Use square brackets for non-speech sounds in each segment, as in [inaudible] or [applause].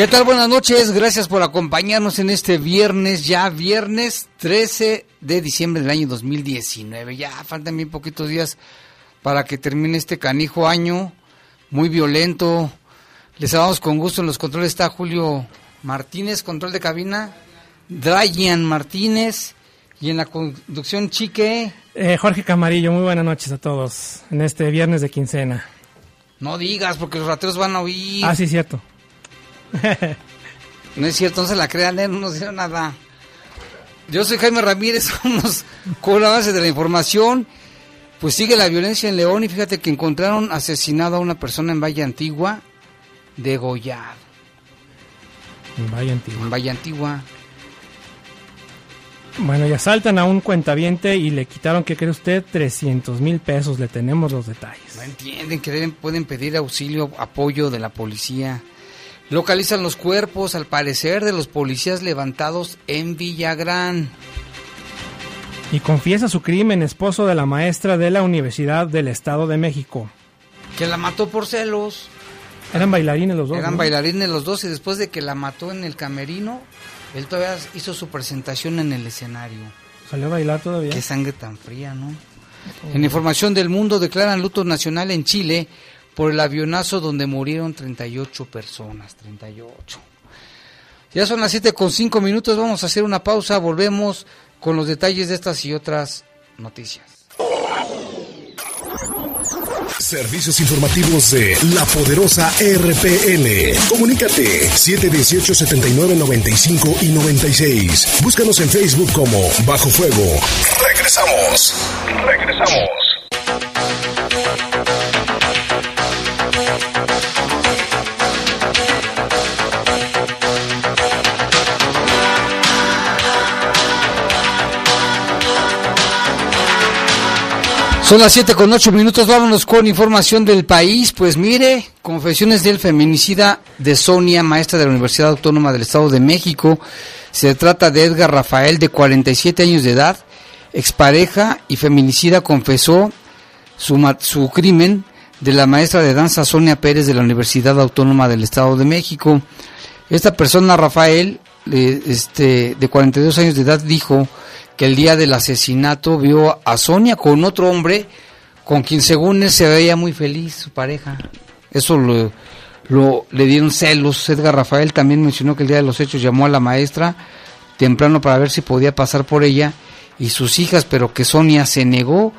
¿Qué tal? Buenas noches, gracias por acompañarnos en este viernes, ya viernes 13 de diciembre del año 2019. Ya faltan bien poquitos días para que termine este canijo año, muy violento. Les damos con gusto en los controles está Julio Martínez, control de cabina, Dryan Martínez y en la conducción Chique. Eh, Jorge Camarillo, muy buenas noches a todos en este viernes de quincena. No digas, porque los rateros van a oír. Ah, sí, cierto. [laughs] no es cierto, no se la crean, ¿eh? no nos dieron nada. Yo soy Jaime Ramírez, [laughs] somos con la base de la información. Pues sigue la violencia en León y fíjate que encontraron asesinado a una persona en Valle Antigua, degollado. En Valle Antigua. En Valle Antigua. Bueno, y asaltan a un cuentaviente y le quitaron, ¿qué cree usted? 300 mil pesos. Le tenemos los detalles. No entienden que pueden pedir auxilio, apoyo de la policía. Localizan los cuerpos, al parecer, de los policías levantados en Villagrán. Y confiesa su crimen, esposo de la maestra de la Universidad del Estado de México. Que la mató por celos. Eran bailarines los dos. Eran bailarines los dos y después de que la mató en el camerino, él todavía hizo su presentación en el escenario. ¿Salió a bailar todavía? Qué sangre tan fría, ¿no? En información del mundo declaran luto nacional en Chile por el avionazo donde murieron 38 personas, 38. Ya son las 7 con 5 minutos, vamos a hacer una pausa, volvemos con los detalles de estas y otras noticias. Servicios informativos de la poderosa RPN. Comunícate 718 79 95 y 96. Búscanos en Facebook como Bajo Fuego. Regresamos. Regresamos. Son las 7 con 8 minutos, vámonos con información del país. Pues mire, confesiones del feminicida de Sonia, maestra de la Universidad Autónoma del Estado de México. Se trata de Edgar Rafael, de 47 años de edad, expareja y feminicida, confesó su, su crimen de la maestra de danza Sonia Pérez de la Universidad Autónoma del Estado de México. Esta persona, Rafael, este, de 42 años de edad, dijo que el día del asesinato vio a Sonia con otro hombre con quien según él se veía muy feliz su pareja. Eso lo, le dieron celos. Edgar Rafael también mencionó que el día de los hechos llamó a la maestra temprano para ver si podía pasar por ella y sus hijas, pero que Sonia se negó.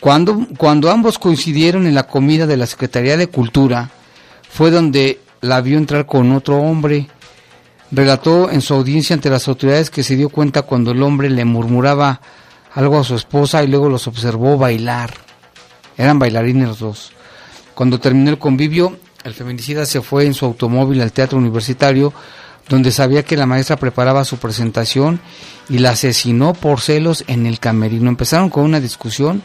Cuando, cuando ambos coincidieron en la comida de la Secretaría de Cultura, fue donde la vio entrar con otro hombre. Relató en su audiencia ante las autoridades que se dio cuenta cuando el hombre le murmuraba algo a su esposa y luego los observó bailar. Eran bailarines los dos. Cuando terminó el convivio, el feminicida se fue en su automóvil al teatro universitario, donde sabía que la maestra preparaba su presentación y la asesinó por celos en el camerino. Empezaron con una discusión,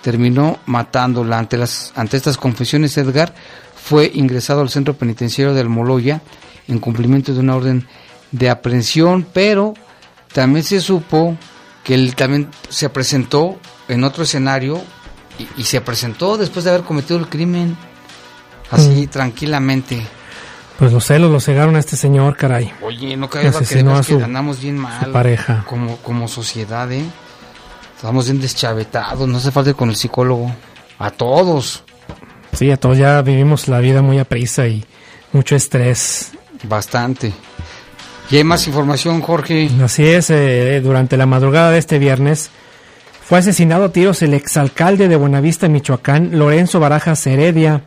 terminó matándola. Ante, las, ante estas confesiones, Edgar fue ingresado al centro penitenciario del Moloya en cumplimiento de una orden de aprehensión, pero también se supo que él también se presentó en otro escenario y, se presentó después de haber cometido el crimen, así mm. tranquilamente. Pues los celos lo cegaron a este señor, caray. Oye, no cabe que, que andamos bien mal. pareja. Como, como sociedad, ¿eh? Estamos bien deschavetados, no hace falta con el psicólogo. A todos. Sí, a todos ya vivimos la vida muy a prisa y mucho estrés. Bastante. ¿Y hay más información, Jorge? Así es, eh, durante la madrugada de este viernes fue asesinado a tiros el exalcalde de Buenavista, Michoacán, Lorenzo Barajas Heredia.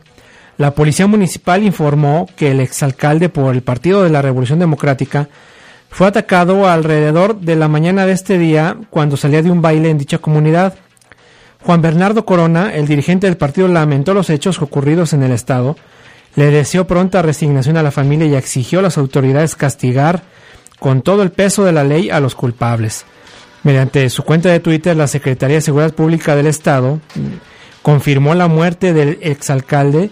La policía municipal informó que el exalcalde por el Partido de la Revolución Democrática fue atacado alrededor de la mañana de este día cuando salía de un baile en dicha comunidad. Juan Bernardo Corona, el dirigente del partido, lamentó los hechos ocurridos en el estado, le deseó pronta resignación a la familia y exigió a las autoridades castigar con todo el peso de la ley a los culpables. Mediante su cuenta de Twitter, la Secretaría de Seguridad Pública del Estado confirmó la muerte del exalcalde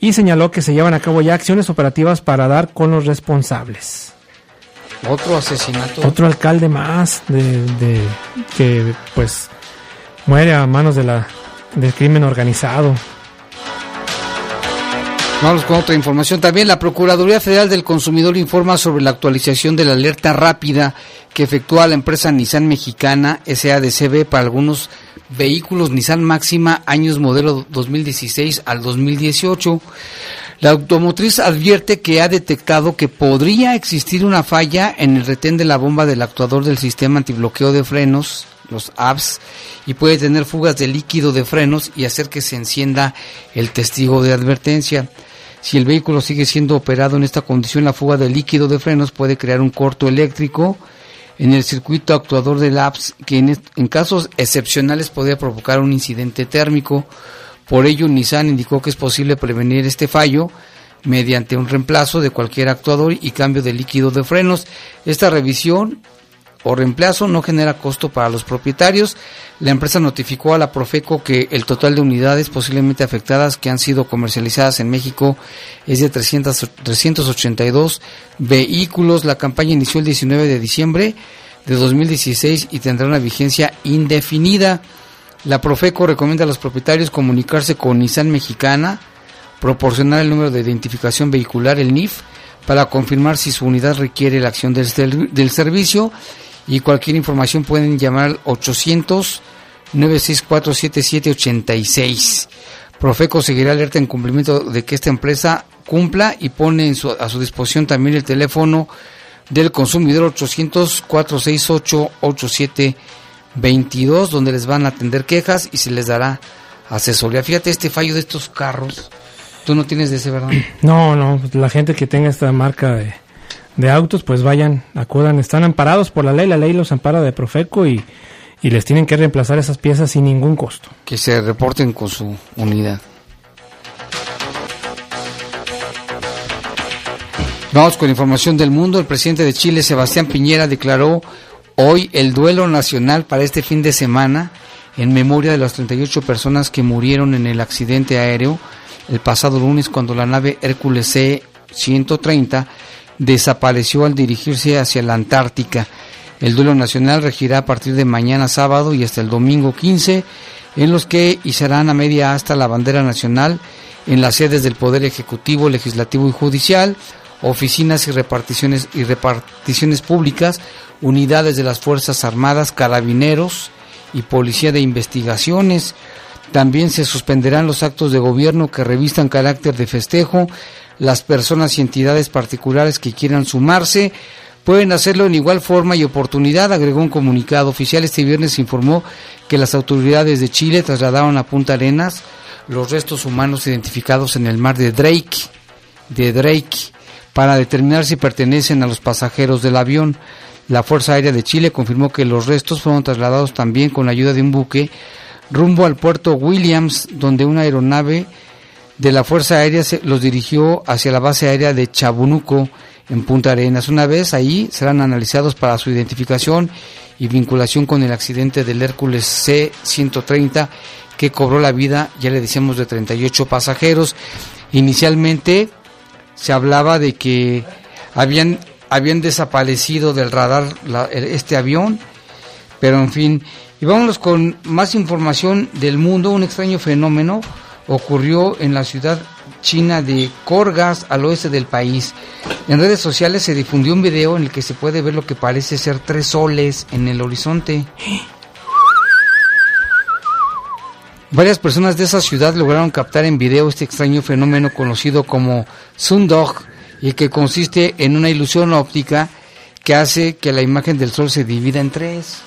y señaló que se llevan a cabo ya acciones operativas para dar con los responsables. Otro asesinato. Otro alcalde más de, que pues muere a manos de la del crimen organizado. Vamos con otra información. También la Procuraduría Federal del Consumidor informa sobre la actualización de la alerta rápida que efectúa la empresa Nissan Mexicana SADCB para algunos vehículos Nissan Máxima años modelo 2016 al 2018. La automotriz advierte que ha detectado que podría existir una falla en el retén de la bomba del actuador del sistema antibloqueo de frenos, los ABS, y puede tener fugas de líquido de frenos y hacer que se encienda el testigo de advertencia. Si el vehículo sigue siendo operado en esta condición, la fuga de líquido de frenos puede crear un corto eléctrico en el circuito actuador del ABS que en, en casos excepcionales podría provocar un incidente térmico. Por ello, Nissan indicó que es posible prevenir este fallo mediante un reemplazo de cualquier actuador y cambio de líquido de frenos. Esta revisión o reemplazo no genera costo para los propietarios. La empresa notificó a la Profeco que el total de unidades posiblemente afectadas que han sido comercializadas en México es de 300, 382 vehículos. La campaña inició el 19 de diciembre de 2016 y tendrá una vigencia indefinida. La Profeco recomienda a los propietarios comunicarse con Nissan Mexicana, proporcionar el número de identificación vehicular, el NIF, para confirmar si su unidad requiere la acción del, del servicio y cualquier información pueden llamar al 800 964 7786. Profeco seguirá alerta en cumplimiento de que esta empresa cumpla y pone a su disposición también el teléfono del consumidor 800 468 87 22, donde les van a atender quejas y se les dará asesoría. Fíjate este fallo de estos carros. Tú no tienes de ese, ¿verdad? No, no, la gente que tenga esta marca de, de autos, pues vayan, acudan, están amparados por la ley, la ley los ampara de Profeco y, y les tienen que reemplazar esas piezas sin ningún costo. Que se reporten con su unidad. Vamos con información del mundo. El presidente de Chile, Sebastián Piñera, declaró hoy el duelo nacional para este fin de semana en memoria de las 38 personas que murieron en el accidente aéreo el pasado lunes cuando la nave Hércules C-130 desapareció al dirigirse hacia la Antártica. El duelo nacional regirá a partir de mañana sábado y hasta el domingo 15, en los que izarán a media hasta la bandera nacional en las sedes del Poder Ejecutivo, Legislativo y Judicial, oficinas y reparticiones y reparticiones públicas, unidades de las Fuerzas Armadas, carabineros y Policía de Investigaciones. También se suspenderán los actos de gobierno que revistan carácter de festejo. Las personas y entidades particulares que quieran sumarse pueden hacerlo en igual forma y oportunidad, agregó un comunicado oficial. Este viernes informó que las autoridades de Chile trasladaron a Punta Arenas los restos humanos identificados en el mar de Drake, de Drake para determinar si pertenecen a los pasajeros del avión. La Fuerza Aérea de Chile confirmó que los restos fueron trasladados también con la ayuda de un buque rumbo al puerto Williams, donde una aeronave de la Fuerza Aérea se los dirigió hacia la base aérea de Chabunuco, en Punta Arenas. Una vez ahí serán analizados para su identificación y vinculación con el accidente del Hércules C-130 que cobró la vida, ya le decíamos, de 38 pasajeros. Inicialmente se hablaba de que habían, habían desaparecido del radar este avión, pero en fin. Y vámonos con más información del mundo. Un extraño fenómeno ocurrió en la ciudad china de Korgas, al oeste del país. En redes sociales se difundió un video en el que se puede ver lo que parece ser tres soles en el horizonte. Varias personas de esa ciudad lograron captar en video este extraño fenómeno conocido como Sundog y que consiste en una ilusión óptica que hace que la imagen del sol se divida en tres.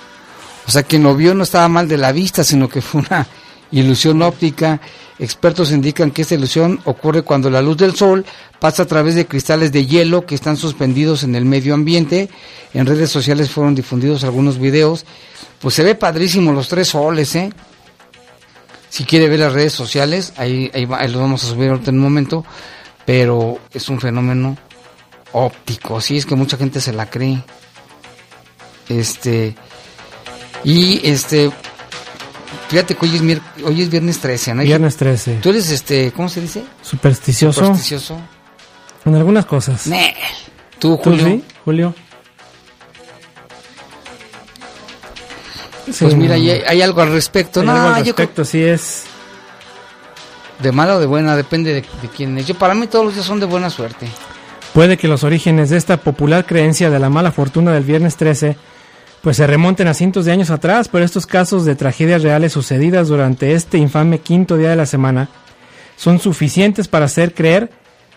O sea, quien lo vio no estaba mal de la vista, sino que fue una ilusión óptica. Expertos indican que esta ilusión ocurre cuando la luz del sol pasa a través de cristales de hielo que están suspendidos en el medio ambiente. En redes sociales fueron difundidos algunos videos. Pues se ve padrísimo los tres soles, ¿eh? Si quiere ver las redes sociales, ahí, los vamos a subir ahorita en un momento, pero es un fenómeno óptico, sí, es que mucha gente se la cree. Este, y este, fíjate que hoy es, hoy es viernes 13, ¿no? Viernes 13. ¿Tú eres, este, cómo se dice? Supersticioso. Supersticioso. En algunas cosas. ¿Tú, Julio? sí, Julio? Pues mira, hay, algo al respecto. no, al respecto, sí es. De mala o de buena, depende de, quién es. Yo, para mí todos los días son de buena suerte. Puede que los orígenes de esta popular creencia de la mala fortuna del viernes 13 pues se remonten a cientos de años atrás, pero estos casos de tragedias reales sucedidas durante este infame quinto día de la semana son suficientes para hacer creer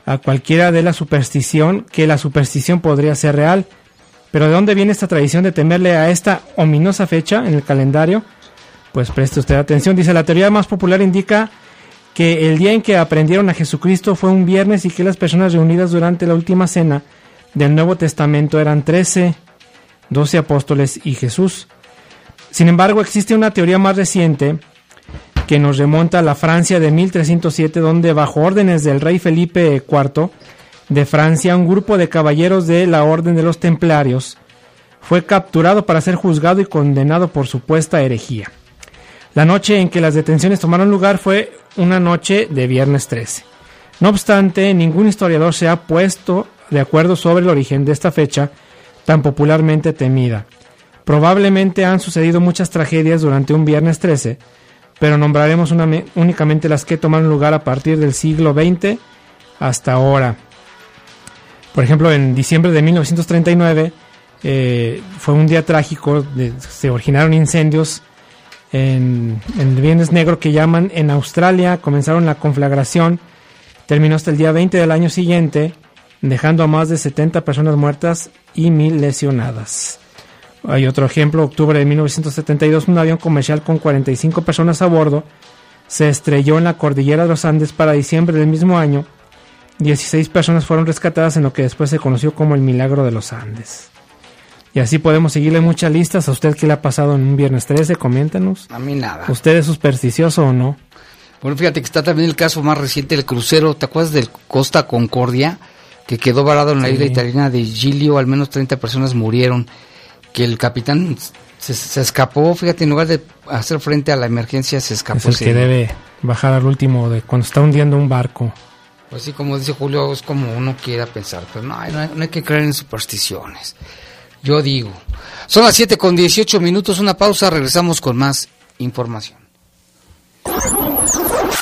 a cualquiera de la superstición que la superstición podría ser real. Pero ¿de dónde viene esta tradición de temerle a esta ominosa fecha en el calendario? Pues preste usted atención. Dice, la teoría más popular indica que el día en que aprendieron a Jesucristo fue un viernes y que las personas reunidas durante la última cena del Nuevo Testamento eran 13, 12 apóstoles y Jesús. Sin embargo, existe una teoría más reciente que nos remonta a la Francia de 1307, donde bajo órdenes del rey Felipe IV, de Francia, un grupo de caballeros de la Orden de los Templarios fue capturado para ser juzgado y condenado por supuesta herejía. La noche en que las detenciones tomaron lugar fue una noche de viernes 13. No obstante, ningún historiador se ha puesto de acuerdo sobre el origen de esta fecha tan popularmente temida. Probablemente han sucedido muchas tragedias durante un viernes 13, pero nombraremos únicamente las que tomaron lugar a partir del siglo XX hasta ahora. Por ejemplo, en diciembre de 1939 eh, fue un día trágico, se originaron incendios en, el Viernes Negro que llaman en Australia, comenzaron la conflagración, terminó hasta el día 20 del año siguiente, dejando a más de 70 personas muertas y mil lesionadas. Hay otro ejemplo, octubre de 1972, un avión comercial con 45 personas a bordo se estrelló en la cordillera de los Andes para diciembre del mismo año 16 personas fueron rescatadas en lo que después se conoció como el milagro de los Andes. Y así podemos seguirle muchas listas. ¿A usted qué le ha pasado en un viernes 13? Coméntanos. A mí nada. ¿Usted es supersticioso o no? Bueno, fíjate que está también el caso más reciente del crucero. ¿Te acuerdas del Costa Concordia? Que quedó varado en la isla italiana de Giglio. Al menos 30 personas murieron. Que el capitán se, escapó. Fíjate, en lugar de hacer frente a la emergencia, se escapó. Es el que debe bajar al último de cuando está hundiendo un barco. Pues sí, como dice Julio, es como uno quiera pensar, pero no, no hay, que creer en supersticiones. Yo digo. Son las 7 con 18 minutos, una pausa, regresamos con más información.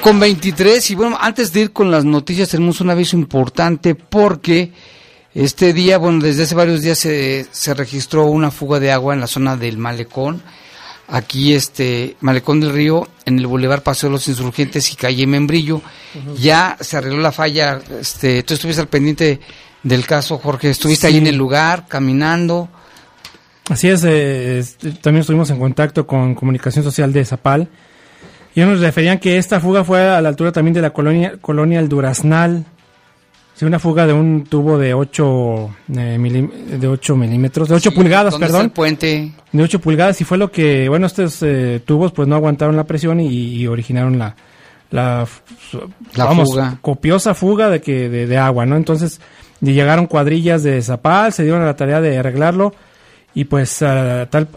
Con 23 y bueno, antes de ir con las noticias tenemos un aviso importante porque este día, bueno, desde hace varios días se, se registró una fuga de agua en la zona del malecón, aquí este malecón del río, en el Boulevard Paseo de los Insurgentes y calle Membrillo, ya se arregló la falla, este, tú estuviste al pendiente del caso, Jorge, estuviste ahí en el lugar, caminando. Así es, eh, también estuvimos en contacto con Comunicación Social de Zapal, y nos referían que esta fuga fue a la altura también de la colonia, colonia El Duraznal. Sí, una fuga de un tubo de 8, eh, de 8 milímetros, de 8 pulgadas, perdón. puente. De 8 pulgadas y fue lo que, bueno, estos eh, tubos pues no aguantaron la presión y, originaron la, la, fuga. copiosa fuga de, que, de, agua, ¿no? Entonces llegaron cuadrillas de Zapal, se dieron a la tarea de arreglarlo y pues tal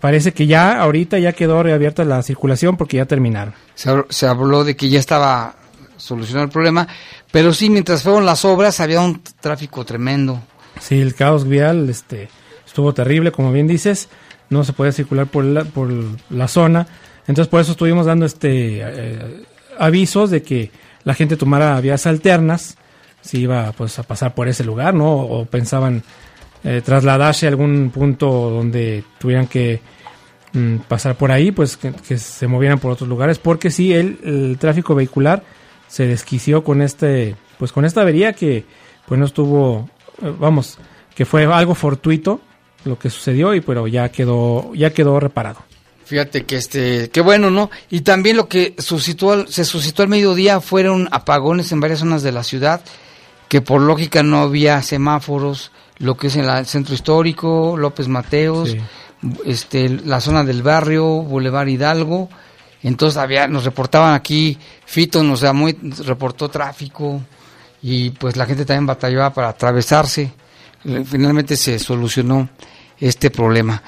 parece que ya ahorita ya quedó reabierta la circulación porque ya terminaron. Se, habló de que ya estaba solucionado el problema, pero sí, mientras fueron las obras había un tráfico tremendo. Sí, el caos vial este, estuvo terrible, como bien dices, no se podía circular por la, por la zona, entonces por eso estuvimos dando este eh, avisos de que la gente tomara vías alternas, si iba pues a pasar por ese lugar, ¿no? O pensaban eh, trasladarse a algún punto donde tuvieran que mm, pasar por ahí, pues que, se movieran por otros lugares, porque sí, el, el, tráfico vehicular se desquició con este, pues con esta avería que pues no estuvo, eh, vamos, que fue algo fortuito lo que sucedió y pero ya quedó, ya quedó reparado. Fíjate que este, qué bueno, ¿no? Y también lo que suscitó, se suscitó al mediodía fueron apagones en varias zonas de la ciudad, que por lógica no había semáforos, lo que es en el centro histórico, López Mateos, este, la zona del barrio, Boulevard Hidalgo. Entonces había, nos reportaban aquí, Fito nos muy, reportó tráfico y pues la gente también batallaba para atravesarse. Finalmente se solucionó este problema.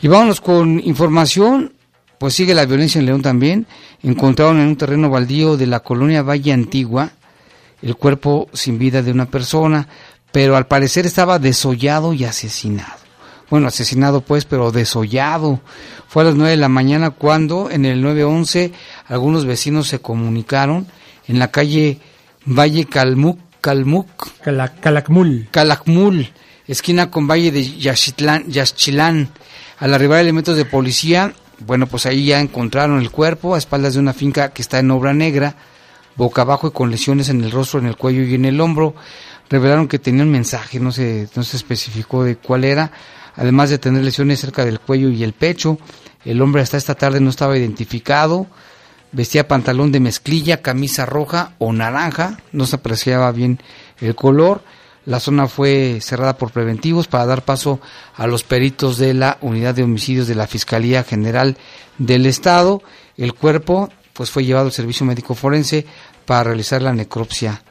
Y vámonos con información, pues sigue la violencia en León también. Encontraron en un terreno baldío de la colonia Valle Antigua el cuerpo sin vida de una persona pero al parecer estaba desollado y asesinado. Bueno, asesinado pues, pero desollado. Fue a las 9 de la mañana cuando en el 911 algunos vecinos se comunicaron en la calle Valle Calmuc, Calmuc, Calakmul. Calakmul, esquina con Valle de Yaxchilán. Al arribar elementos de policía, bueno, pues ahí ya encontraron el cuerpo a espaldas de una finca que está en obra negra, boca abajo y con lesiones en el rostro, en el cuello y en el hombro revelaron que tenía un mensaje, no se, no se especificó de cuál era, además de tener lesiones cerca del cuello y el pecho. El hombre hasta esta tarde no estaba identificado, vestía pantalón de mezclilla, camisa roja o naranja, no se apreciaba bien el color. La zona fue cerrada por preventivos para dar paso a los peritos de la Unidad de Homicidios de la Fiscalía General del Estado. El cuerpo pues fue llevado al servicio médico forense para realizar la necropsia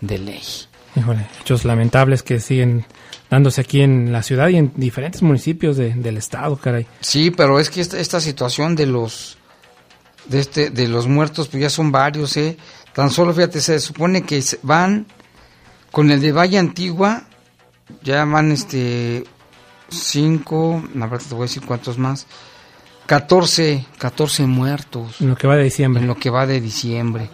de ley. Híjole, hechos lamentables que siguen dándose aquí en la ciudad y en diferentes municipios del estado, caray. Sí, pero es que esta, situación de los de este de los muertos pues ya son varios, eh. Tan solo fíjate, se supone que van con el de Valle Antigua ya van este cinco, la verdad te voy a decir cuántos más. 14, 14 muertos. En lo que va de diciembre. En lo que va de diciembre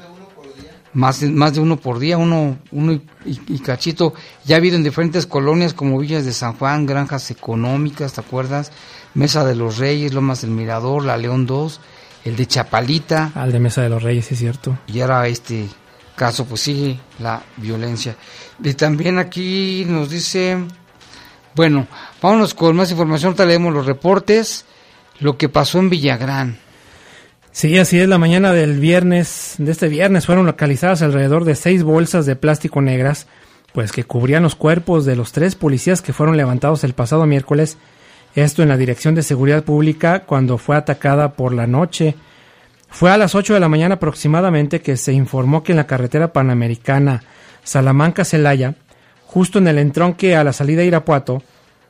más de, más de uno por día, uno, uno y, cachito. Ya ha habido en diferentes colonias como Villas de San Juan, granjas económicas, ¿te acuerdas? Mesa de los Reyes, Lomas del Mirador, La León 2, el de Chapalita. Al de Mesa de los Reyes, es cierto. Y ahora este caso, pues sigue la violencia. Y también aquí nos dice, bueno, vámonos con más información, ahorita leemos los reportes, lo que pasó en Villagrán. Sí, así es. La mañana del viernes, de este viernes, fueron localizadas alrededor de seis bolsas de plástico negras, pues que cubrían los cuerpos de los tres policías que fueron levantados el pasado miércoles. Esto en la Dirección de Seguridad Pública cuando fue atacada por la noche. Fue a las 8 de la mañana aproximadamente que se informó que en la carretera panamericana Salamanca-Celaya, justo en el entronque a la salida de Irapuato,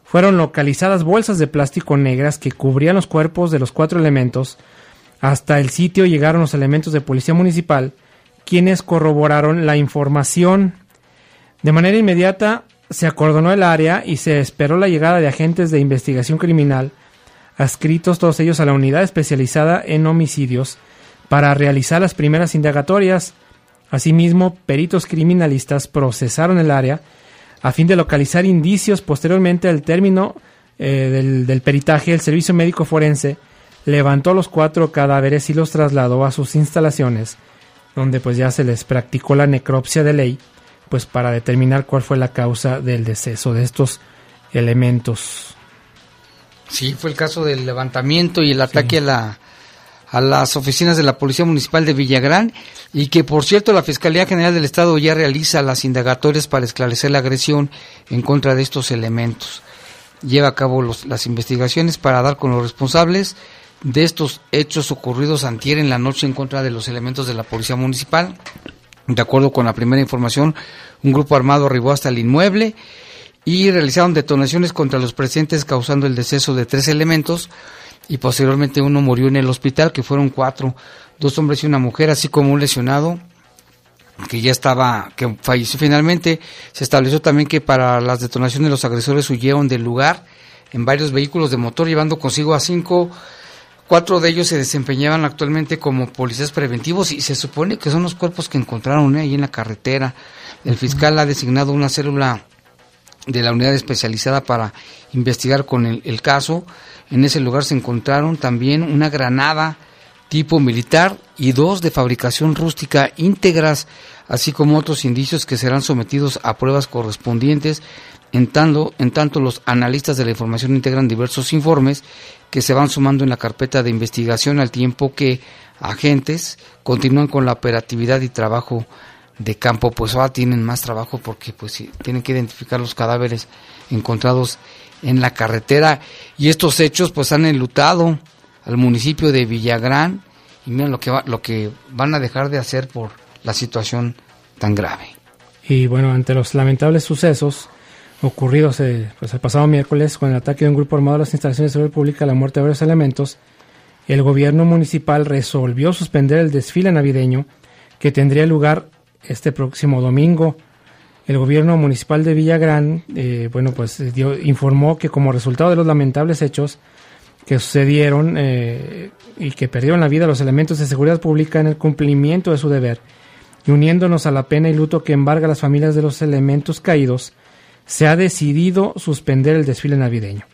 fueron localizadas bolsas de plástico negras que cubrían los cuerpos de los cuatro elementos hasta el sitio llegaron los elementos de policía municipal, quienes corroboraron la información. De manera inmediata se acordonó el área y se esperó la llegada de agentes de investigación criminal, adscritos todos ellos a la unidad especializada en homicidios, para realizar las primeras indagatorias. Asimismo, peritos criminalistas procesaron el área a fin de localizar indicios posteriormente al término eh, del, del peritaje. El servicio médico forense levantó los cuatro cadáveres y los trasladó a sus instalaciones, donde pues ya se les practicó la necropsia de ley, pues para determinar cuál fue la causa del deceso de estos elementos. Sí, fue el caso del levantamiento y el ataque a la a las oficinas de la Policía Municipal de Villagrán y que por cierto la Fiscalía General del Estado ya realiza las indagatorias para esclarecer la agresión en contra de estos elementos. Lleva a cabo las investigaciones para dar con los responsables de estos hechos ocurridos antier en la noche en contra de los elementos de la Policía Municipal. De acuerdo con la primera información, un grupo armado arribó hasta el inmueble y realizaron detonaciones contra los presentes causando el deceso de tres elementos y posteriormente uno murió en el hospital, que fueron cuatro, dos hombres y una mujer, así como un lesionado que ya estaba, que falleció finalmente. Se estableció también que para las detonaciones los agresores huyeron del lugar en varios vehículos de motor, llevando consigo a cinco, cuatro de ellos se desempeñaban actualmente como policías preventivos y se supone que son los cuerpos que encontraron ¿eh? ahí en la carretera. El fiscal ha designado una célula de la unidad especializada para investigar con el, caso. En ese lugar se encontraron también una granada tipo militar y dos de fabricación rústica íntegras, así como otros indicios que serán sometidos a pruebas correspondientes. En tanto, en tanto, los analistas de la información integran diversos informes que se van sumando en la carpeta de investigación al tiempo que agentes continúan con la operatividad y trabajo de campo, pues ahora tienen más trabajo porque pues tienen que identificar los cadáveres encontrados en la carretera. Y estos hechos pues han enlutado al municipio de Villagrán. Y miren lo que va, lo que van a dejar de hacer por la situación tan grave. Y bueno, ante los lamentables sucesos ocurridos eh, pues el pasado miércoles con el ataque de un grupo armado a las instalaciones de seguridad pública, la muerte de varios elementos, el gobierno municipal resolvió suspender el desfile navideño que tendría lugar este próximo domingo. El gobierno municipal de Villagrán, eh, bueno, pues dio, informó que como resultado de los lamentables hechos que sucedieron eh, y que perdieron la vida los elementos de seguridad pública en el cumplimiento de su deber, y uniéndonos a la pena y luto que embarga a las familias de los elementos caídos, se ha decidido suspender el desfile navideño.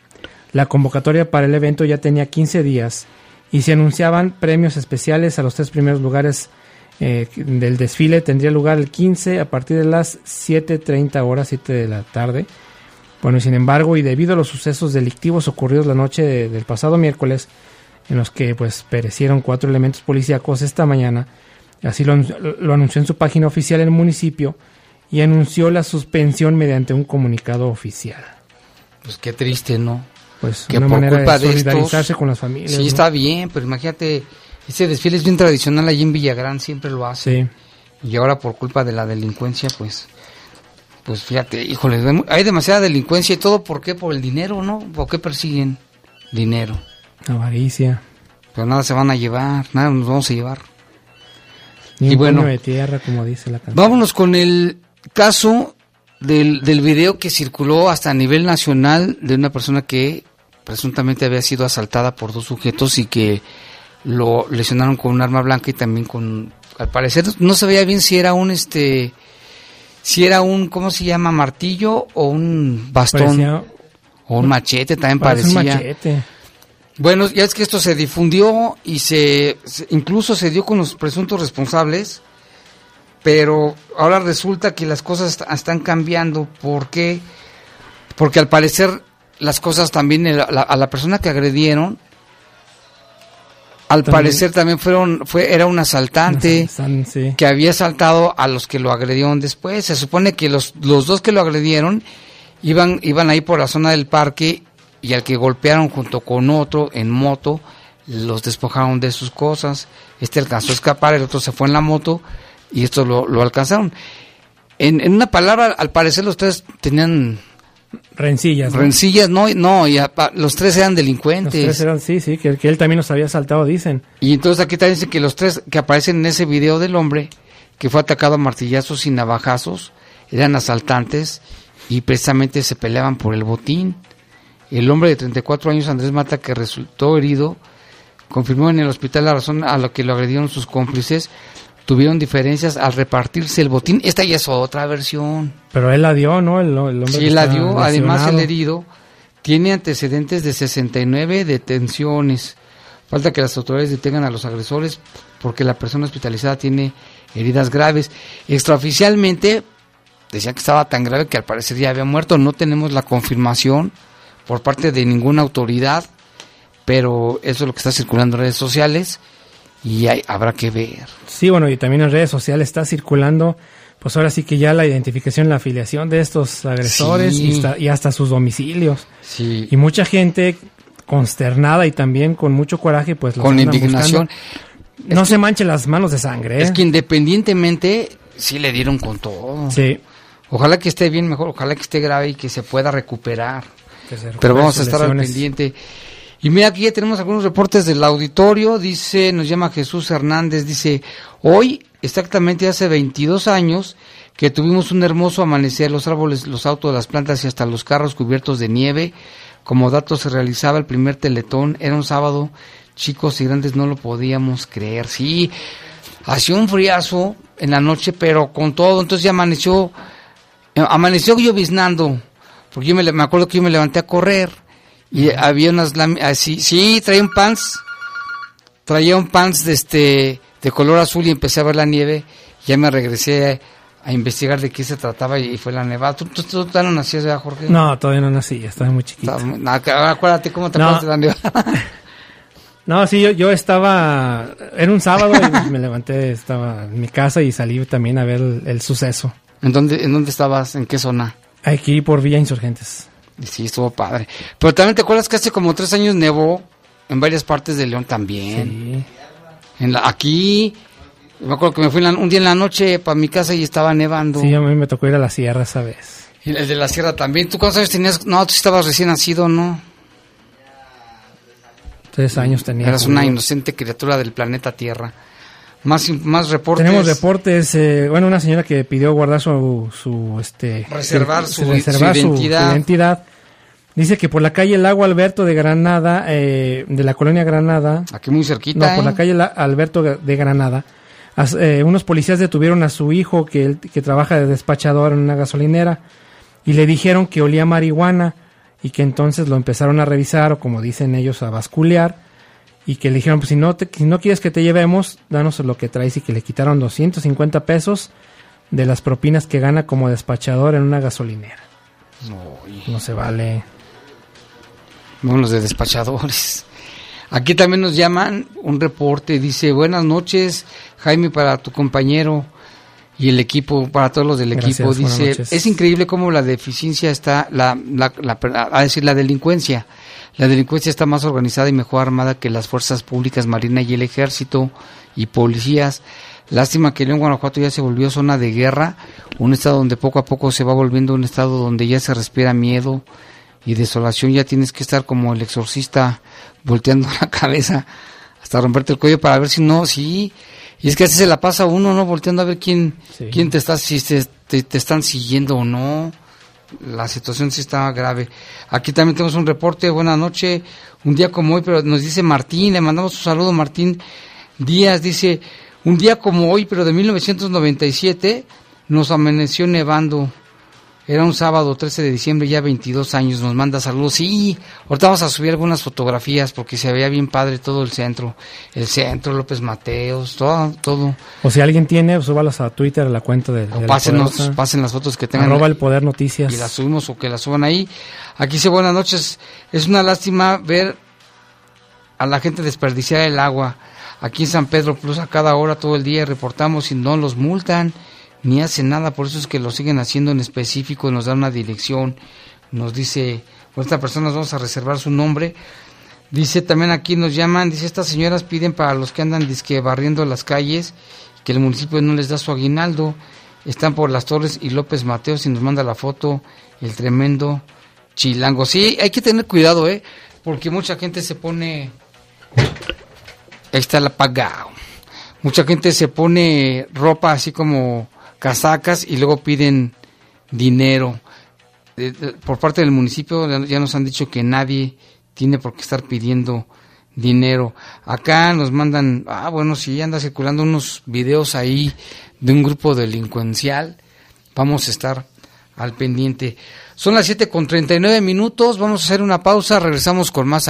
La convocatoria para el evento ya tenía 15 días y se anunciaban premios especiales a los tres primeros lugares eh, del desfile tendría lugar el 15 a partir de las 7.30 horas, 7 de la tarde. Bueno, sin embargo, y debido a los sucesos delictivos ocurridos la noche del pasado miércoles, en los que pues perecieron cuatro elementos policíacos esta mañana, así lo, anunció en su página oficial el municipio y anunció la suspensión mediante un comunicado oficial. Pues qué triste, ¿no? Pues que una manera de solidarizarse con las familias. Sí, está bien, pero imagínate ese desfile es bien tradicional allí en Villagrán, siempre lo hace. Y ahora por culpa de la delincuencia, pues, pues fíjate, híjole, hay demasiada delincuencia y todo, ¿por qué? Por el dinero, ¿no? ¿Por qué persiguen? Dinero. Avaricia. Pero nada se van a llevar, nada nos vamos a llevar. Y bueno, de tierra, como dice la canción. Vámonos con el caso del, del video que circuló hasta a nivel nacional de una persona que presuntamente había sido asaltada por dos sujetos y que lo lesionaron con un arma blanca y también con, al parecer, no se veía bien si era un, este, si era un, ¿cómo se llama? Martillo o un bastón. o un machete, también parecía. Un machete. Bueno, ya es que esto se difundió y se, incluso se dio con los presuntos responsables, pero ahora resulta que las cosas están cambiando. ¿Por qué? Porque al parecer las cosas también, a la persona que agredieron, al parecer también fueron, fue, era un asaltante que había asaltado a los que lo agredieron después. Se supone que los, los dos que lo agredieron iban, iban ahí por la zona del parque y al que golpearon junto con otro en moto, los despojaron de sus cosas. Este alcanzó a escapar, el otro se fue en la moto y esto lo, lo alcanzaron. En, en una palabra, al parecer los tres tenían Rencillas. Rencillas, no, no, y los tres eran delincuentes. Los tres eran, sí, sí, que, él también los había asaltado, dicen. Y entonces aquí también dice que los tres que aparecen en ese video del hombre, que fue atacado a martillazos y navajazos, eran asaltantes y precisamente se peleaban por el botín. El hombre de 34 años, Andrés Mata, que resultó herido, confirmó en el hospital la razón a lo que lo agredieron sus cómplices, tuvieron diferencias al repartirse el botín. Esta ya es otra versión. Pero él la dio, ¿no? El, hombre sí, la dio. Además, el herido tiene antecedentes de 69 detenciones. Falta que las autoridades detengan a los agresores porque la persona hospitalizada tiene heridas graves. Extraoficialmente decía que estaba tan grave que al parecer ya había muerto. No tenemos la confirmación por parte de ninguna autoridad, pero eso es lo que está circulando en redes sociales y hay, habrá que ver. Sí, bueno, y también en redes sociales está circulando, pues ahora sí que ya la identificación, la afiliación de estos agresores Sí. y, hasta, y hasta sus domicilios. Sí. Y mucha gente consternada y también con mucho coraje, pues Con indignación. buscando. No se manche las manos de sangre. ¿eh? Es que independientemente, sí le dieron con todo. Sí. Ojalá que esté bien mejor, ojalá que esté grave y que se pueda recuperar. Pero vamos a estar al pendiente. Y mira, aquí ya tenemos algunos reportes del auditorio. Dice, nos llama Jesús Hernández, dice, hoy, exactamente hace 22 años, que tuvimos un hermoso amanecer, los árboles, los autos, las plantas y hasta los carros cubiertos de nieve. Como dato se realizaba el primer teletón, era un sábado, chicos y grandes no lo podíamos creer. Sí, hacía un friazo en la noche, pero con todo, entonces ya amaneció, eh, amaneció lloviznando, porque yo me, me acuerdo que yo me levanté a correr y había unas así, sí, traía un pants, traía un pants de este de color azul y empecé a ver la nieve, ya me regresé a, a investigar de qué se trataba y, fue la nevada. ¿Tú, tú, tú todavía no nacías, ¿verdad, Jorge? No, todavía no nací, estaba muy chiquito. No, ahora acuérdate cómo te No. de la nevada. [laughs] [laughs] No, sí, yo, yo estaba, era un sábado y me levanté, estaba en mi casa y salí también a ver el, el suceso. ¿En dónde, ¿En dónde estabas? ¿En qué zona? Aquí por Villa Insurgentes. Sí, estuvo padre. Pero también te acuerdas que hace como tres años nevó en varias partes de León también. Sí. En la, aquí, me acuerdo que me fui la- un día en la noche para mi casa y estaba nevando. Sí, a mí me tocó ir a la sierra esa vez. Y el de la sierra también. ¿Tú cuántos años tenías? No, tú estabas recién nacido, ¿no? Tres años tenía. Eras una inocente criatura del planeta Tierra. Más, más reportes. Tenemos reportes, eh, bueno, una señora que pidió guardar su, su este, Reservar su- reservar su identidad. identidad. Dice que por la calle Lago Alberto de Granada, eh, de la colonia Granada, Aquí muy cerquita. no, por ¿eh? la calle La- Alberto de Granada, as- eh, unos policías detuvieron a su hijo que, él- que trabaja de despachador en una gasolinera y le dijeron que olía marihuana y que entonces lo empezaron a revisar o como dicen ellos a basculear y que le dijeron pues si no te- si no quieres que te llevemos danos lo que traes y que le quitaron 250 pesos de las propinas que gana como despachador en una gasolinera no se vale Vámonos de despachadores. Aquí también nos llaman un reporte, dice, buenas noches, Jaime, para tu compañero y el equipo, para todos los del Gracias, equipo. Dice, es increíble cómo la deficiencia está, la, la, la- a decir, la delincuencia. La delincuencia está más organizada y mejor armada que las fuerzas públicas, Marina y el ejército y policías. Lástima que León, Guanajuato ya se volvió zona de guerra, un estado donde poco a poco se va volviendo un estado donde ya se respira miedo y desolación. Ya tienes que estar como el exorcista volteando [laughs] la cabeza hasta romperte el cuello para ver si no, sí. Y es que así se la pasa uno, ¿no? Volteando a ver quién, Sí. quién te está, si te, te- te están siguiendo o no. La situación sí está grave. Aquí también tenemos un reporte, buena noche, un día como hoy, pero nos dice Martín, le mandamos un saludo Martín Díaz, dice, un día como hoy, pero de 1997, nos amaneció nevando. Era un sábado 13 de diciembre, ya 22 años, nos manda saludos. Sí, ahorita vamos a subir algunas fotografías porque se veía bien padre todo el centro. El centro, López Mateos, todo, todo. o si alguien tiene súbalos a Twitter a la cuenta de, O la pásenos, Poderosa. pasen las fotos que tengan. arroba el poder noticias y las subimos o que las suban ahí. Aquí dice buenas noches. Es una lástima ver a la gente desperdiciar el agua. Aquí en San Pedro Plus a cada hora todo el día reportamos y no los multan ni hacen nada. Por eso es que lo siguen haciendo en específico. Nos dan una dirección. Nos dice, por esta persona nos vamos a reservar su nombre. Dice también aquí nos llaman, dice estas señoras piden para los que andan disque barriendo las calles que el municipio no les da su aguinaldo. Están por las Torres y López Mateos y nos manda la foto el tremendo chilango. Sí, hay que tener cuidado, ¿eh? Porque mucha gente se pone... Ahí está el apagado. Mucha gente se pone ropa así como casacas y luego piden dinero. Eh, eh, Por parte del municipio ya- nos han dicho que nadie tiene por qué estar pidiendo dinero. Acá nos mandan, ah, bueno, si anda circulando unos videos ahí de un grupo delincuencial, vamos a estar al pendiente. Son las 7 con 39 minutos, vamos a hacer una pausa, regresamos con más.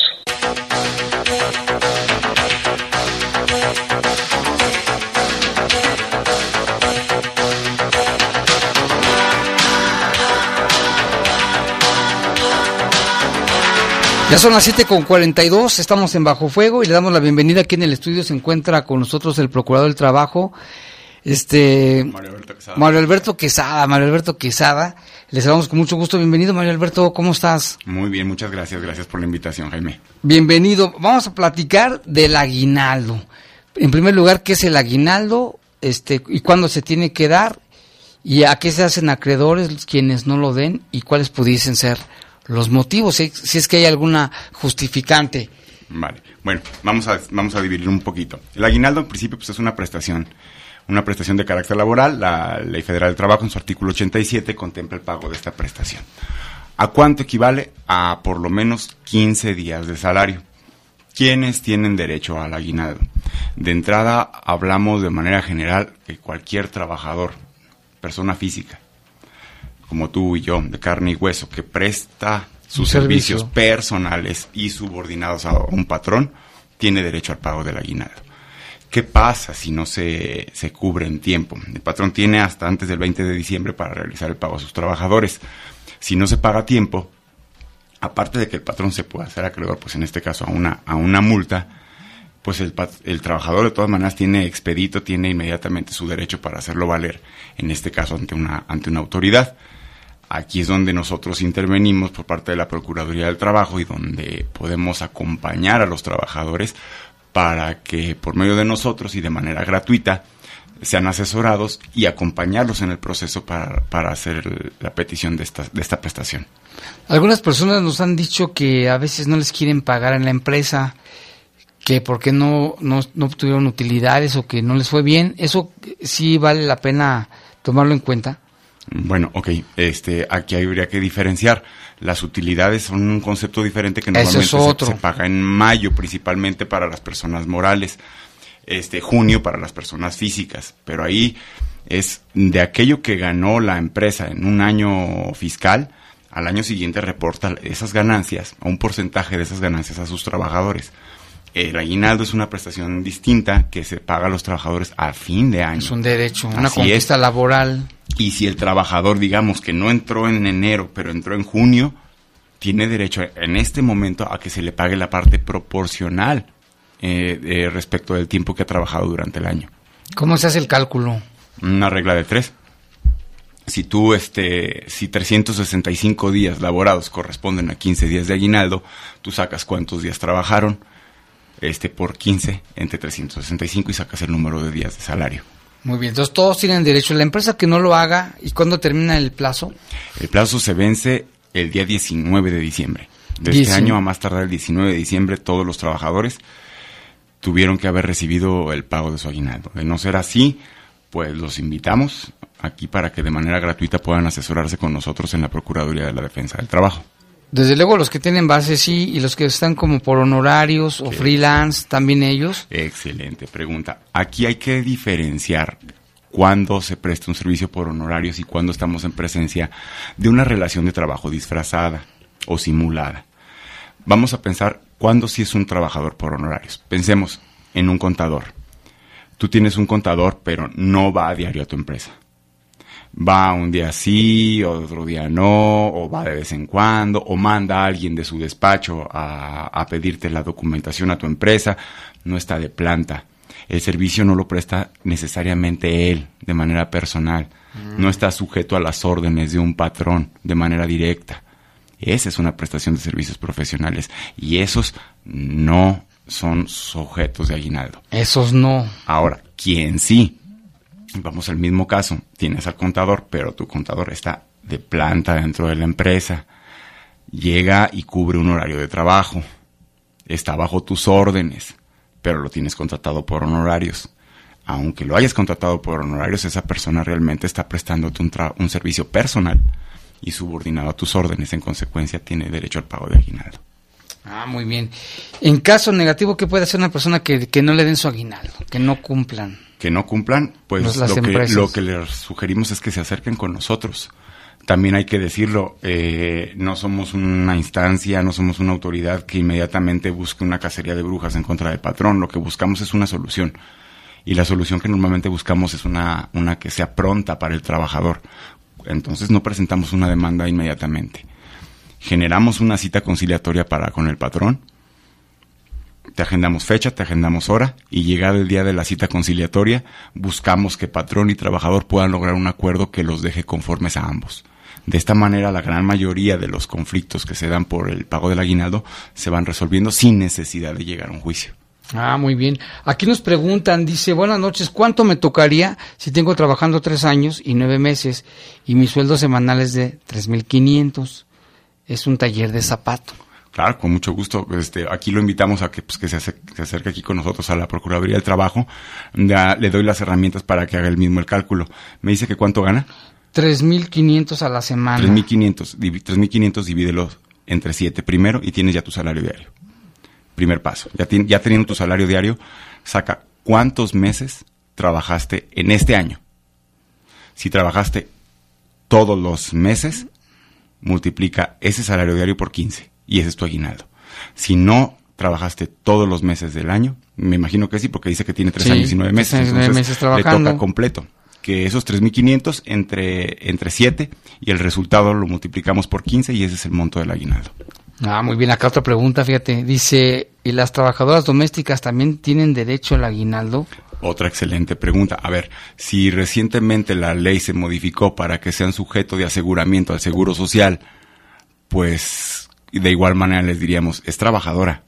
Ya son las 7 con 42, estamos en Bajo Fuego y le damos la bienvenida. Aquí en el estudio se encuentra con nosotros el Procurador del Trabajo, este Mario Alberto Quesada. Mario Alberto Quesada. Mario Alberto Quesada. Les saludamos con mucho gusto. Bienvenido, Mario Alberto. ¿Cómo estás? Muy bien, muchas gracias. Gracias por la invitación, Jaime. Bienvenido. Vamos a platicar del aguinaldo. En primer lugar, ¿qué es el aguinaldo? Este, y cuándo se tiene que dar y a qué se hacen acreedores quienes no lo den y cuáles pudiesen ser los motivos, si, es que hay alguna justificante. Vale. Bueno, vamos a, vamos a dividir un poquito. El aguinaldo, en principio, pues es una prestación. Una prestación de carácter laboral. La Ley Federal del Trabajo, en su artículo 87, contempla el pago de esta prestación. ¿A cuánto equivale? A por lo menos 15 días de salario. ¿Quiénes tienen derecho al aguinaldo? De entrada, hablamos de manera general que cualquier trabajador, persona física, como tú y yo, de carne y hueso, que presta sus servicio. servicios personales y subordinados a un patrón, tiene derecho al pago del aguinaldo. ¿Qué pasa si no se, se cubre en tiempo? El patrón tiene hasta antes del 20 de diciembre para realizar el pago a sus trabajadores. Si no se paga a tiempo, aparte de que el patrón se pueda hacer acreedor, pues en este caso a una, a una multa, pues el, el trabajador de todas maneras tiene expedito, tiene inmediatamente su derecho para hacerlo valer, en este caso ante una, ante una autoridad. Aquí es donde nosotros intervenimos por parte de la Procuraduría del Trabajo y donde podemos acompañar a los trabajadores para que por medio de nosotros y de manera gratuita sean asesorados y acompañarlos en el proceso para, para hacer la petición de esta, de esta prestación. Algunas personas nos han dicho que a veces no les quieren pagar en la empresa, que porque no, no, no obtuvieron utilidades o que no les fue bien. ¿Eso sí vale la pena tomarlo en cuenta? Bueno, ok, este, aquí habría que diferenciar. Las utilidades son un concepto diferente que normalmente es se- paga en mayo, principalmente para las personas morales, este, junio para las personas físicas, pero ahí es de aquello que ganó la empresa en un año fiscal, al año siguiente reporta esas ganancias, a un porcentaje de esas ganancias a sus trabajadores. El aguinaldo es una prestación distinta que se paga a los trabajadores a fin de año. Es un derecho, una Así conquista laboral. Y si el trabajador, digamos, que no entró en enero, pero entró en junio, tiene derecho en este momento a que se le pague la parte proporcional eh, eh, respecto del tiempo que ha trabajado durante el año. ¿Cómo se hace el cálculo? Una regla de tres. Si tú, este, si 365 días laborados corresponden a 15 días de aguinaldo, tú sacas cuántos días trabajaron, este, por 15 entre 365 y sacas el número de días de salario. Muy bien, entonces todos tienen derecho. La empresa que no lo haga, ¿y cuándo termina el plazo? El plazo se vence el día 19 de diciembre. De este año a más tardar el 19 de diciembre, todos los trabajadores tuvieron que haber recibido el pago de su aguinaldo. De no ser así, pues los invitamos aquí para que de manera gratuita puedan asesorarse con nosotros en la Procuraduría de la Defensa del Trabajo. Desde luego los que tienen base sí, y los que están como por honorarios o freelance, también ellos. Excelente pregunta. Aquí hay que diferenciar cuándo se presta un servicio por honorarios y cuándo estamos en presencia de una relación de trabajo disfrazada o simulada. Vamos a pensar cuándo sí es un trabajador por honorarios. Pensemos en un contador. Tú tienes un contador, pero no va a diario a tu empresa. Va un día sí, otro día no, o va de vez en cuando, o manda a alguien de su despacho a, a pedirte la documentación a tu empresa, no está de planta. El servicio no lo presta necesariamente él, de manera personal. No está sujeto a las órdenes de un patrón de manera directa. Esa es una prestación de servicios profesionales y esos no son sujetos de aguinaldo. Esos no. Ahora, quien sí, vamos al mismo caso, tienes al contador, pero tu contador está de planta dentro de la empresa, llega y cubre un horario de trabajo, está bajo tus órdenes, pero lo tienes contratado por honorarios. Aunque lo hayas contratado por honorarios, esa persona realmente está prestándote un, un servicio personal y subordinado a tus órdenes. En consecuencia, tiene derecho al pago de aguinaldo. Ah, muy bien. En caso negativo, ¿qué puede hacer una persona que, que no le den su aguinaldo? Que no cumplan. que no cumplan, pues lo, que, lo que les sugerimos es que se acerquen con nosotros. También hay que decirlo, eh, no somos una instancia, no somos una autoridad que inmediatamente busque una cacería de brujas en contra del patrón. Lo que buscamos es una solución. Y la solución que normalmente buscamos es una, una que sea pronta para el trabajador. Entonces no presentamos una demanda inmediatamente. Generamos una cita conciliatoria para con el patrón, te agendamos fecha, te agendamos hora y llegado el día de la cita conciliatoria, buscamos que patrón y trabajador puedan lograr un acuerdo que los deje conformes a ambos. De esta manera, la gran mayoría de los conflictos que se dan por el pago del aguinaldo se van resolviendo sin necesidad de llegar a un juicio. Ah, muy bien. Aquí nos preguntan, dice, buenas noches, ¿cuánto me tocaría si tengo trabajando tres años y nueve meses y mi sueldo semanal es de 3.500? Es un taller de zapato. Claro, con mucho gusto. Este, aquí lo invitamos a que, pues, que se, acerque, aquí con nosotros a la Procuraduría del Trabajo. le doy las herramientas para que haga el mismo el cálculo. ¿Me dice que cuánto gana? 3.500 a la semana. 3.500. 3.500 divídelo entre 7 primero y tienes ya tu salario diario. Primer paso. Ya, ya teniendo tu salario diario, saca cuántos meses trabajaste en este año. Si trabajaste todos los meses, multiplica ese salario diario por 15 y ese es tu aguinaldo. Si no trabajaste todos los meses del año, me imagino que sí, porque dice que tiene 3 años y 9 meses, entonces meses trabajando. le toca completo. Que esos 3.500 entre, entre 7 y el resultado lo multiplicamos por 15 y ese es el monto del aguinaldo. Ah, muy bien. Acá otra pregunta, fíjate. Dice, ¿y las trabajadoras domésticas también tienen derecho al aguinaldo? Otra excelente pregunta. A ver, si recientemente la ley se modificó para que sean sujeto de aseguramiento al seguro social, pues de igual manera les diríamos, es trabajadora.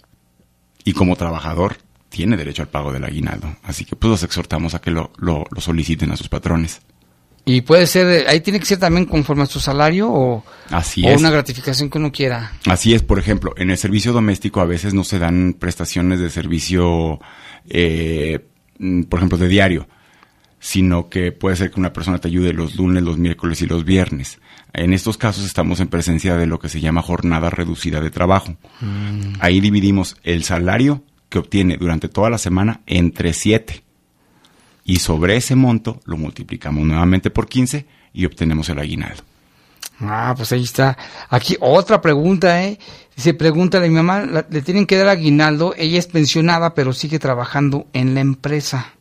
Y como trabajador, tiene derecho al pago del aguinaldo. Así que pues los exhortamos a que lo, lo, soliciten a sus patrones. Y puede ser, ahí tiene que ser también conforme a su salario o, Así o una gratificación que uno quiera. Así es, por ejemplo, en el servicio doméstico a veces no se dan prestaciones de servicio eh, por ejemplo, de diario, sino que puede ser que una persona te ayude los lunes, los miércoles y los viernes. En estos casos estamos en presencia de lo que se llama jornada reducida de trabajo. Mm. Ahí dividimos el salario que obtiene durante toda la semana entre 7. Y sobre ese monto lo multiplicamos nuevamente por 15 y obtenemos el aguinaldo. Ah, pues ahí está. Aquí otra pregunta, ¿eh? Dice, pregunta a mi mamá, le tienen que dar aguinaldo, ella es pensionada, pero sigue trabajando en la empresa.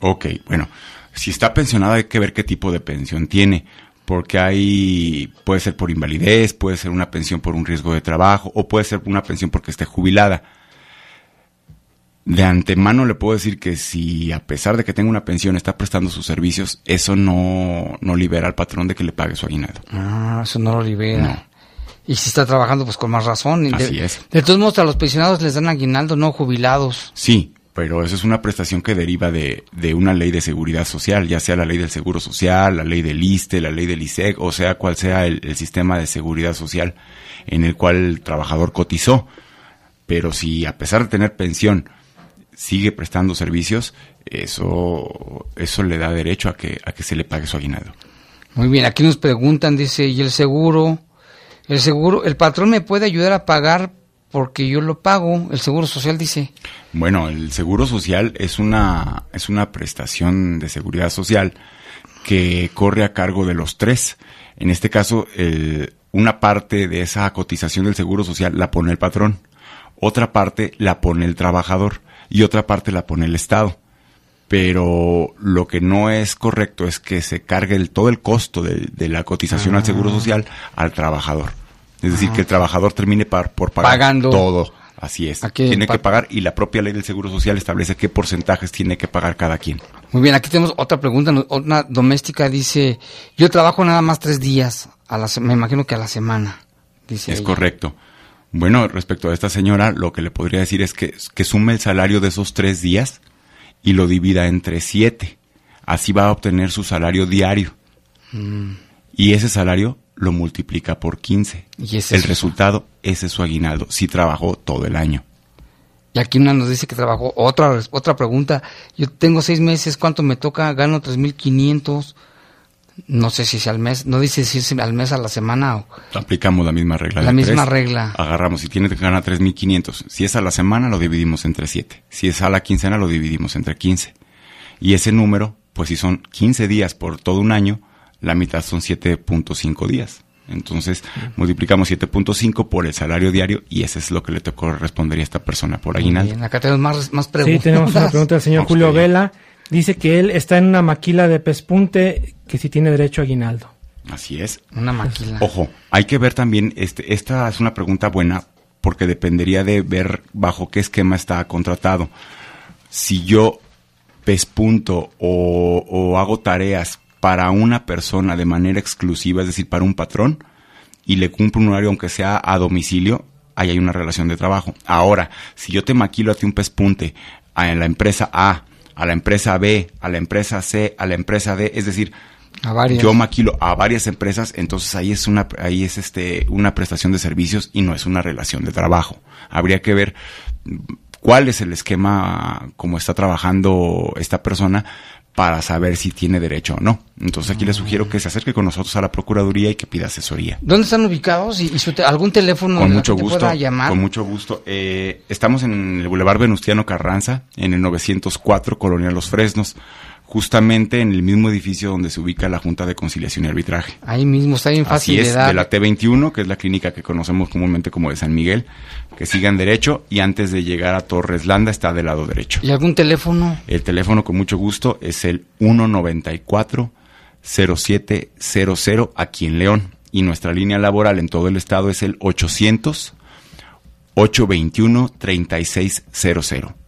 Ok, bueno, si está pensionada hay que ver qué tipo de pensión tiene, porque hay, puede ser por invalidez, puede ser una pensión por un riesgo de trabajo, o puede ser una pensión porque esté jubilada de antemano le puedo decir que si a pesar de que tenga una pensión está prestando sus servicios, eso no, no libera al patrón de que le pague su aguinaldo. Ah, eso no lo libera. Y si está trabajando, pues con más razón. Así es. De todos modos, a los pensionados les dan aguinaldo, no jubilados. Sí, pero eso es una prestación que deriva de, de, una ley de seguridad social, ya sea la ley del seguro social, la ley del ISTE, la ley del ISEC, o sea, cual sea el sistema de seguridad social en el cual el trabajador cotizó. Pero si a pesar de tener pensión, sigue prestando servicios, eso, eso le da derecho a que, a que se le pague su aguinaldo. Muy bien, aquí nos preguntan, dice, ¿y el seguro? El seguro, el patrón me puede ayudar a pagar porque yo lo pago, el seguro social dice. Bueno, el seguro social es una, es una prestación de seguridad social que corre a cargo de los tres. En este caso, una parte de esa cotización del seguro social la pone el patrón, otra parte la pone el trabajador y otra parte la pone el Estado. Pero lo que no es correcto es que se cargue el, todo el costo de, la cotización al Seguro ah. Social al trabajador. Es decir, que el trabajador termine por pagar Pagando. todo. Así es. tiene que pagar y la propia ley del Seguro Social establece qué porcentajes tiene que pagar cada quien. Muy bien, aquí tenemos otra pregunta. Una doméstica dice, yo trabajo nada más tres días, a la, me imagino que a la semana. Dice es correcto. Bueno, respecto a esta señora, lo que le podría decir es que, que sume el salario de esos tres días y lo divida entre siete. Así va a obtener su salario diario. Mm. Y ese salario lo multiplica por 15. ¿Y ese el resultado, ese es su aguinaldo, si trabajó todo el año. Y aquí una nos dice que trabajó. Otra, otra pregunta. Yo tengo seis meses, ¿cuánto me toca? Gano 3.500 no sé si es al mes, no dice si es al mes a la semana o... Aplicamos la misma regla. La misma regla. Agarramos, si tiene que ganar 3.500, si es a la semana lo dividimos entre 7, si es a la quincena lo dividimos entre 15. Y ese número, pues si son 15 días por todo un año, la mitad son 7.5 días. Entonces multiplicamos 7.5 por el salario diario y ese es lo que le correspondería a esta persona por aguinaldo. Bien, acá tenemos más, más preguntas. Sí, tenemos una pregunta del señor Julio Vela. Dice que él está en una maquila de pespunte que si tiene derecho a aguinaldo. Así es. Una maquila. Ojo, hay que ver también, este, esta es una pregunta buena porque dependería de ver bajo qué esquema está contratado. Si yo pespunto o, o hago tareas para una persona de manera exclusiva, es decir, para un patrón, y le cumplo un horario aunque sea a domicilio, ahí hay una relación de trabajo. Ahora, si yo te maquilo a ti un pespunte a la empresa A, a la empresa B, a la empresa C, a la empresa D, es decir, A varias. yo maquilo a varias empresas, entonces ahí es una ahí es este una prestación de servicios y no es una relación de trabajo. Habría que ver cuál es el esquema como está trabajando esta persona para saber si tiene derecho o no. Entonces aquí le sugiero que se acerque con nosotros a la Procuraduría y que pida asesoría. ¿Dónde están ubicados? ¿Y, y su te- algún teléfono Con mucho gente gusto. pueda llamar? Con mucho gusto. Eh, estamos en el Boulevard Venustiano Carranza, en el 904, Colonia Los Fresnos, justamente en el mismo edificio donde se ubica la Junta de Conciliación y Arbitraje. Ahí mismo, está bien fácil Así es, de dar. de la T21, que es la clínica que conocemos comúnmente como de San Miguel, que sigan derecho y antes de llegar a Torres Landa está del lado derecho. ¿Y algún teléfono? El teléfono con mucho gusto es el 194 0700 aquí en León y nuestra línea laboral en todo el estado es el 800 821 3600.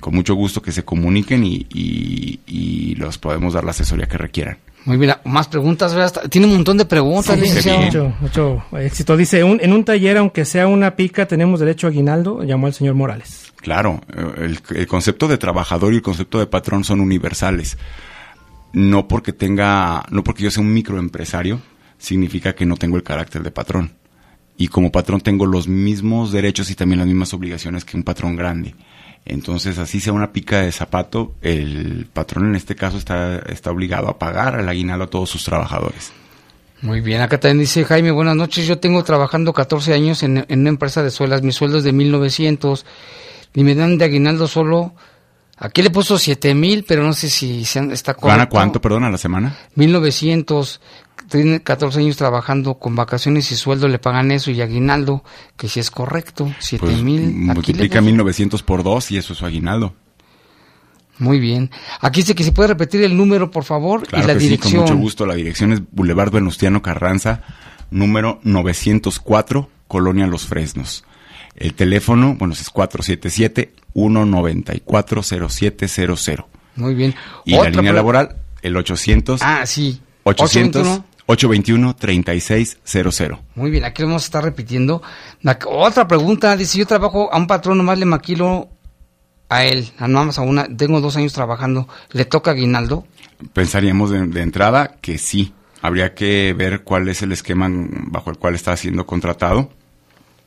Con mucho gusto que se comuniquen y, y- y los podemos dar la asesoría que requieran. Muy bien, más preguntas, Tiene un montón de preguntas, Sí. Mucho, mucho éxito. Dice, un- en un taller, aunque sea una pica, tenemos derecho a aguinaldo, llamó el señor Morales. Claro, eh, el, el concepto de trabajador y el concepto de patrón son universales. No porque tenga, no porque yo sea un microempresario, significa que no tengo el carácter de patrón. Y como patrón tengo los mismos derechos y también las mismas obligaciones que un patrón grande. Entonces, así sea una pica de zapato, el patrón en este caso está, está obligado a pagar el aguinaldo a todos sus trabajadores. Muy bien, acá también dice Jaime, buenas noches, yo tengo trabajando 14 años en, en una empresa de suelas, mi sueldo es de 1900 y me dan de aguinaldo solo, aquí le he puesto 7000, pero no sé si se han- está correcto. ¿Gana cuánto, perdón, a la semana? 1900, tiene 14 años trabajando con vacaciones y sueldo, le pagan eso y aguinaldo, que si es correcto, Pues 7000. aquí le multiplica puse- 1900 por 2 y eso es su aguinaldo. Muy bien. Aquí dice que se puede repetir el número, por favor, Claro y la que sí, dirección. con mucho gusto. La dirección es Boulevard Venustiano Carranza, número 904, Colonia Los Fresnos. El teléfono, bueno, es 477-194-0700. Muy bien. Y la Otra línea pre- laboral, el 800 Ah, sí. 800 821. 821-3600. Muy bien, aquí lo vamos a estar repitiendo. La- otra pregunta, dice, yo trabajo a un patrón, nomás le maquilo a él, a nada más a una, tengo dos años trabajando, ¿le toca aguinaldo? Pensaríamos de, de entrada que sí. Habría que ver cuál es el esquema bajo el cual está siendo contratado.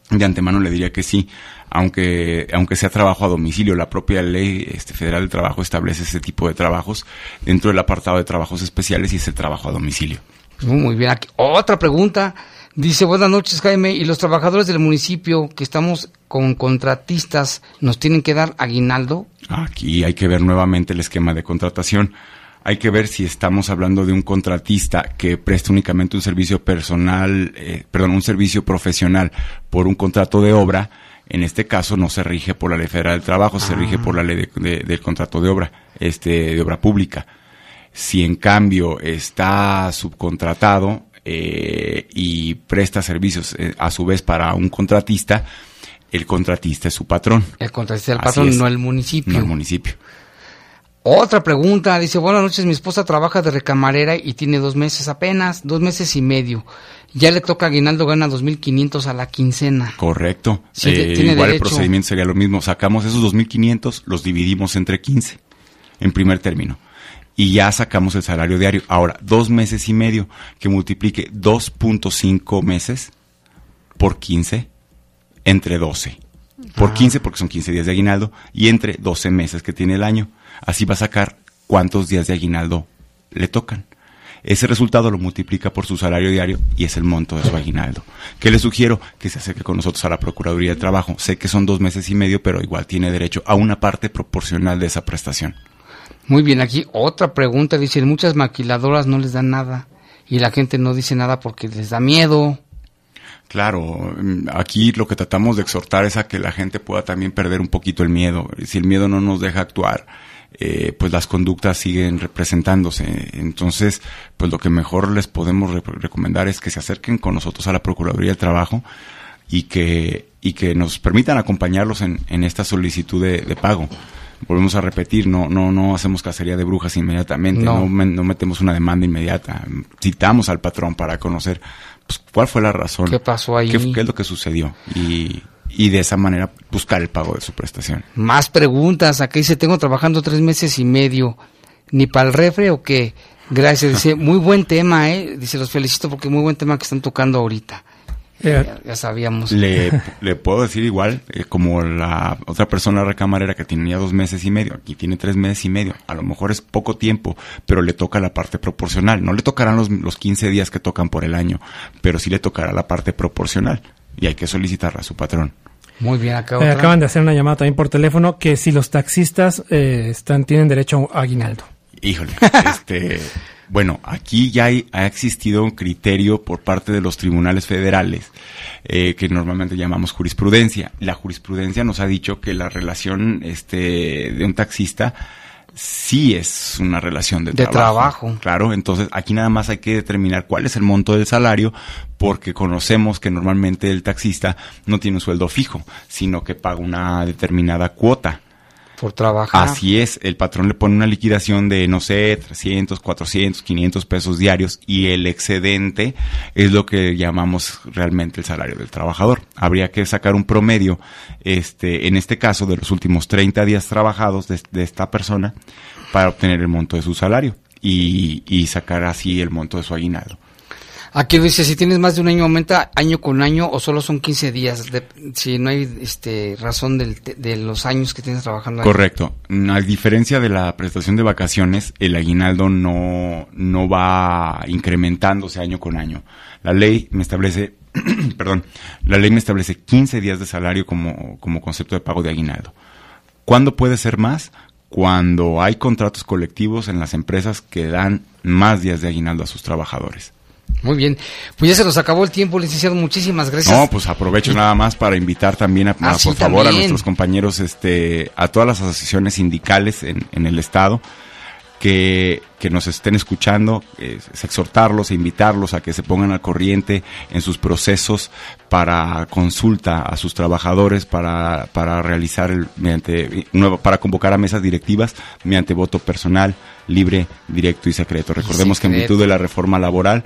De antemano le diría que sí, aunque aunque sea trabajo a domicilio, la propia ley este, federal del trabajo establece ese tipo de trabajos dentro del apartado de trabajos especiales y es el trabajo a domicilio. Muy, bien, aquí, otra pregunta, dice, buenas noches Jaime, y los trabajadores del municipio que estamos con contratistas, ¿nos tienen que dar aguinaldo? Aquí hay que ver nuevamente el esquema de contratación. Hay que ver si estamos hablando de un contratista que presta únicamente un servicio personal, eh, perdón, un servicio profesional por un contrato de obra. En este caso no se rige por la ley federal del trabajo, se rige por la ley de- de- del contrato de obra, este, de obra pública. Si en cambio está subcontratado eh, y presta servicios eh, a su vez para un contratista, el contratista es su patrón, El contratista del Así patrón, es. no el municipio. no el municipio. Otra pregunta, dice, buenas noches, mi esposa trabaja de recamarera y tiene dos meses apenas, dos meses y medio. Ya le toca aguinaldo, gana 2.500 a la quincena. Correcto. Sí, Eh, tiene igual el procedimiento sería lo mismo. Sacamos esos 2.500, los dividimos entre 15 en primer término. Y ya sacamos el salario diario. Ahora, dos meses y medio que multiplique 2.5 meses por 15 entre 12. Por 15 porque son 15 días de aguinaldo y entre 12 meses que tiene el año. Así va a sacar cuántos días de aguinaldo le tocan. Ese resultado lo multiplica por su salario diario y es el monto de su aguinaldo. Que le sugiero que se acerque con nosotros a la Procuraduría del Trabajo. Sé que son dos meses y medio, pero igual tiene derecho a una parte proporcional de esa prestación. Muy bien, aquí otra pregunta, dice, muchas maquiladoras no les dan nada y la gente no dice nada porque les da miedo. Claro, mm, aquí lo que tratamos de exhortar es a que la gente pueda también perder un poquito el miedo. Si el miedo no nos deja actuar, eh, pues las conductas siguen representándose. Entonces, pues lo que mejor les podemos recomendar es que se acerquen con nosotros a la Procuraduría del Trabajo y que, y que nos permitan acompañarlos en, en esta solicitud de, pago. Volvemos a repetir, no, no, no hacemos cacería de brujas inmediatamente, no, no, metemos una demanda inmediata, citamos al patrón para conocer pues, cuál fue la razón. ¿Qué pasó ahí? ¿Qué, qué es lo que sucedió? Y, y de esa manera buscar el pago de su prestación. Más preguntas. Aquí dice, tengo trabajando tres meses y medio. ¿Ni para el refre o qué? Gracias. Dice, muy buen tema, ¿eh? Dice, los felicito porque muy buen tema que están tocando ahorita. Ya, sabíamos. Le, [laughs] le, puedo decir igual, eh, como la otra persona recamarera que tenía dos meses y medio, aquí tiene tres meses y medio. A lo mejor es poco tiempo, pero le toca la parte proporcional. No le tocarán los, los 15 días que tocan por el año, pero sí le tocará la parte proporcional y hay que solicitarla a su patrón. Muy bien, acá eh, acaban de hacer una llamada también por teléfono que si los taxistas eh, están tienen derecho a aguinaldo. Híjole, [laughs] este, bueno, aquí ya ha existido un criterio por parte de los tribunales federales eh, que normalmente llamamos jurisprudencia. La jurisprudencia nos ha dicho que la relación este, de un taxista sí es una relación de, de trabajo. Claro, entonces aquí nada más hay que determinar cuál es el monto del salario porque conocemos que normalmente el taxista no tiene un sueldo fijo, sino que paga una determinada cuota por trabajar. Así es, el patrón le pone una liquidación de, no sé, 300, 400, 500 pesos diarios y el excedente es lo que llamamos realmente el salario del trabajador. Habría que sacar un promedio, este, en este caso, de los últimos 30 días trabajados de, esta persona para obtener el monto de su salario y, y sacar así el monto de su aguinaldo. Aquí dice, si tienes más de un año, aumenta año con año o solo son 15 días, si no hay este, razón de los años que tienes trabajando. Correcto. A diferencia de la prestación de vacaciones, el aguinaldo no, no va incrementándose año con año. La ley me establece, [clears throat] perdón, la ley me establece 15 días de salario como, como concepto de pago de aguinaldo. ¿Cuándo puede ser más? Cuando hay contratos colectivos en las empresas que dan más días de aguinaldo a sus trabajadores. Muy bien, pues ya se nos acabó el tiempo, licenciado, muchísimas gracias. No, pues aprovecho nada más para invitar también, a, ah, por favor, a nuestros compañeros, este, a todas las asociaciones sindicales en, en el Estado, que, que, nos estén escuchando, es exhortarlos e invitarlos a que se pongan al corriente en sus procesos para consulta a sus trabajadores, para, para realizar el, mediante, nuevo, para convocar a mesas directivas mediante voto personal, libre, directo y secreto. Recordemos que en virtud de la reforma laboral,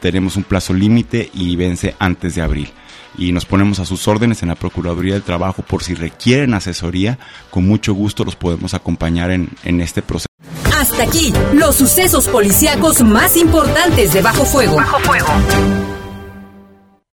tenemos un plazo límite y vence antes de abril. Y nos ponemos a sus órdenes en la Procuraduría del Trabajo por si requieren asesoría, con mucho gusto los podemos acompañar en, en este proceso. Hasta aquí, los sucesos policíacos más importantes de Bajo Fuego. Bajo Fuego.